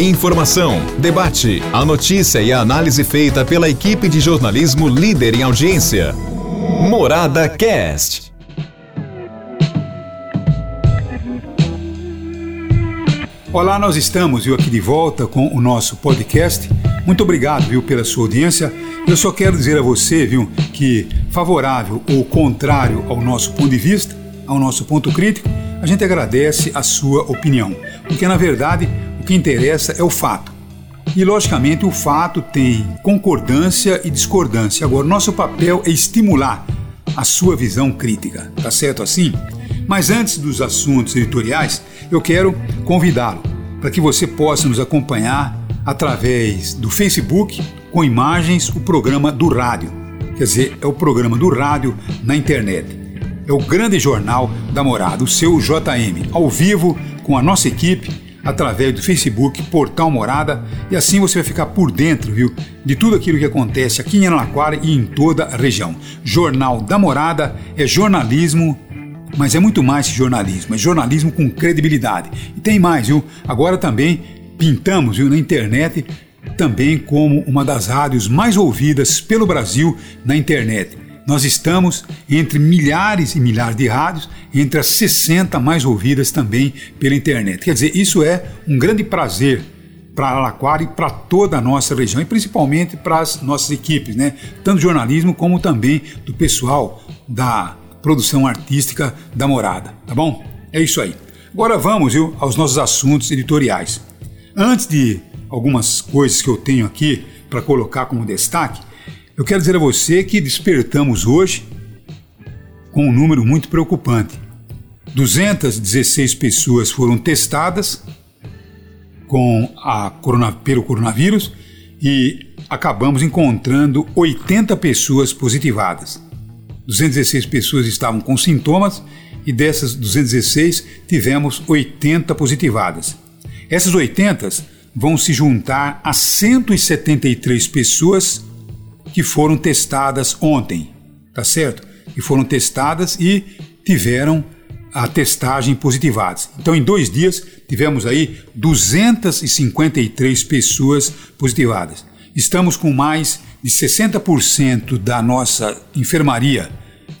Informação, debate, a notícia e a análise feita pela equipe de jornalismo líder em audiência. Morada Cast. Olá, nós estamos viu, aqui de volta com o nosso podcast. Muito obrigado viu, pela sua audiência. Eu só quero dizer a você viu, que, favorável ou contrário ao nosso ponto de vista, ao nosso ponto crítico, a gente agradece a sua opinião, porque na verdade o que interessa é o fato. E logicamente o fato tem concordância e discordância. Agora, nosso papel é estimular a sua visão crítica, tá certo assim? Mas antes dos assuntos editoriais, eu quero convidá-lo para que você possa nos acompanhar através do Facebook com imagens o programa do rádio. Quer dizer, é o programa do rádio na internet é o grande jornal da morada, o seu JM, ao vivo com a nossa equipe, através do Facebook, Portal Morada, e assim você vai ficar por dentro, viu, de tudo aquilo que acontece aqui em Araraquara e em toda a região. Jornal da Morada é jornalismo mas é muito mais que jornalismo, é jornalismo com credibilidade. E tem mais, viu? Agora também pintamos, viu, na internet também como uma das rádios mais ouvidas pelo Brasil na internet. Nós estamos entre milhares e milhares de rádios, entre as 60 mais ouvidas também pela internet. Quer dizer, isso é um grande prazer para Araraquara e para toda a nossa região, e principalmente para as nossas equipes, né? tanto jornalismo como também do pessoal da produção artística da morada, tá bom? É isso aí. Agora vamos viu, aos nossos assuntos editoriais. Antes de algumas coisas que eu tenho aqui para colocar como destaque, eu quero dizer a você que despertamos hoje com um número muito preocupante. 216 pessoas foram testadas com a corona, pelo coronavírus e acabamos encontrando 80 pessoas positivadas. 216 pessoas estavam com sintomas e dessas 216 tivemos 80 positivadas. Essas 80 vão se juntar a 173 pessoas que foram testadas ontem, tá certo? Que foram testadas e tiveram a testagem positivadas. Então, em dois dias, tivemos aí 253 pessoas positivadas. Estamos com mais de 60% da nossa enfermaria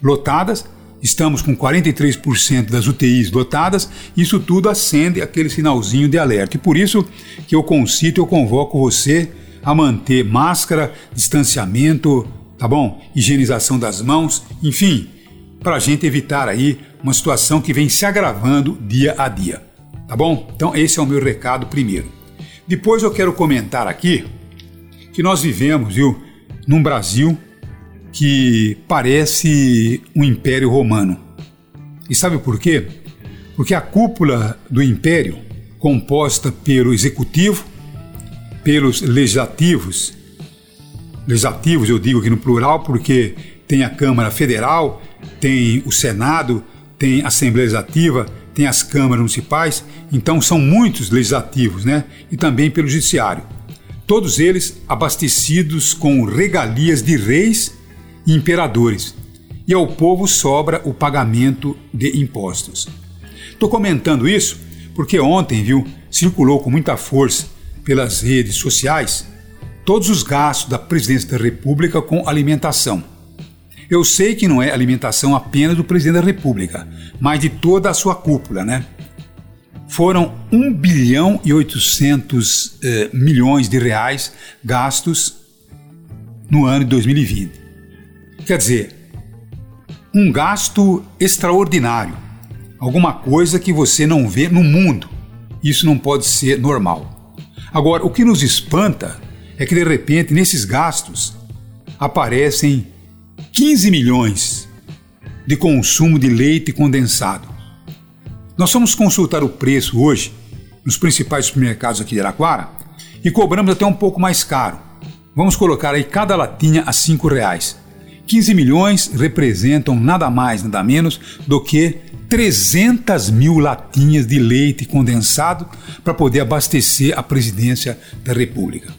lotadas, estamos com 43% das UTIs lotadas, isso tudo acende aquele sinalzinho de alerta. E por isso que eu concito, eu convoco você a manter máscara, distanciamento, tá bom? Higienização das mãos, enfim, para a gente evitar aí uma situação que vem se agravando dia a dia, tá bom? Então esse é o meu recado primeiro. Depois eu quero comentar aqui que nós vivemos, viu, num Brasil que parece um império romano. E sabe por quê? Porque a cúpula do império, composta pelo executivo, pelos legislativos. Legislativos, eu digo aqui no plural, porque tem a Câmara Federal, tem o Senado, tem a Assembleia Legislativa, tem as câmaras municipais, então são muitos legislativos, né? E também pelo Judiciário. Todos eles abastecidos com regalias de reis e imperadores. E ao povo sobra o pagamento de impostos. Estou comentando isso porque ontem, viu, circulou com muita força pelas redes sociais todos os gastos da presidência da República com alimentação. Eu sei que não é alimentação apenas do presidente da República, mas de toda a sua cúpula, né? Foram 1 bilhão e 800 eh, milhões de reais gastos no ano de 2020. Quer dizer, um gasto extraordinário, alguma coisa que você não vê no mundo. Isso não pode ser normal. Agora, o que nos espanta é que de repente nesses gastos aparecem 15 milhões de consumo de leite condensado. Nós fomos consultar o preço hoje nos principais supermercados aqui de Araquara e cobramos até um pouco mais caro. Vamos colocar aí cada latinha a cinco reais. 15 milhões representam nada mais, nada menos do que 300 mil latinhas de leite condensado para poder abastecer a presidência da República.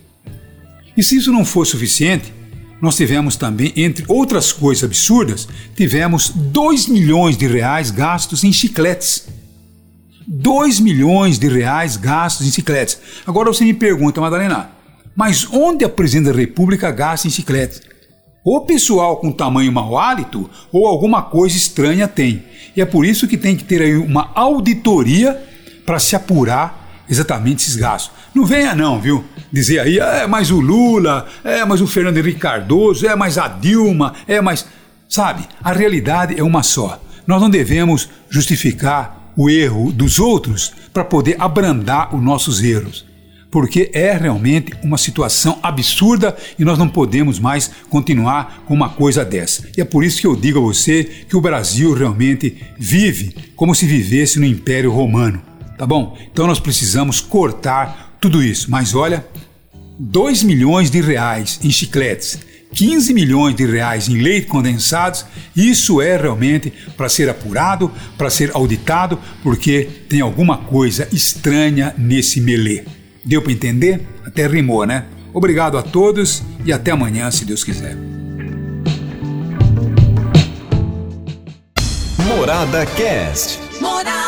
E se isso não for suficiente, nós tivemos também, entre outras coisas absurdas, tivemos 2 milhões de reais gastos em chicletes. 2 milhões de reais gastos em chicletes. Agora você me pergunta, Madalena, mas onde a presidente da República gasta em chicletes? Ou pessoal com tamanho mau hálito, ou alguma coisa estranha tem. E é por isso que tem que ter aí uma auditoria para se apurar exatamente esses gastos. Não venha não, viu? Dizer aí, é mais o Lula, é mais o Fernando Henrique Cardoso, é mais a Dilma, é mais... Sabe, a realidade é uma só. Nós não devemos justificar o erro dos outros para poder abrandar os nossos erros porque é realmente uma situação absurda e nós não podemos mais continuar com uma coisa dessa. E é por isso que eu digo a você que o Brasil realmente vive como se vivesse no Império Romano, tá bom? Então nós precisamos cortar tudo isso. Mas olha, 2 milhões de reais em chicletes, 15 milhões de reais em leite condensados, isso é realmente para ser apurado, para ser auditado, porque tem alguma coisa estranha nesse melê. Deu para entender? Até rimou, né? Obrigado a todos e até amanhã, se Deus quiser. Morada Cast. Morada.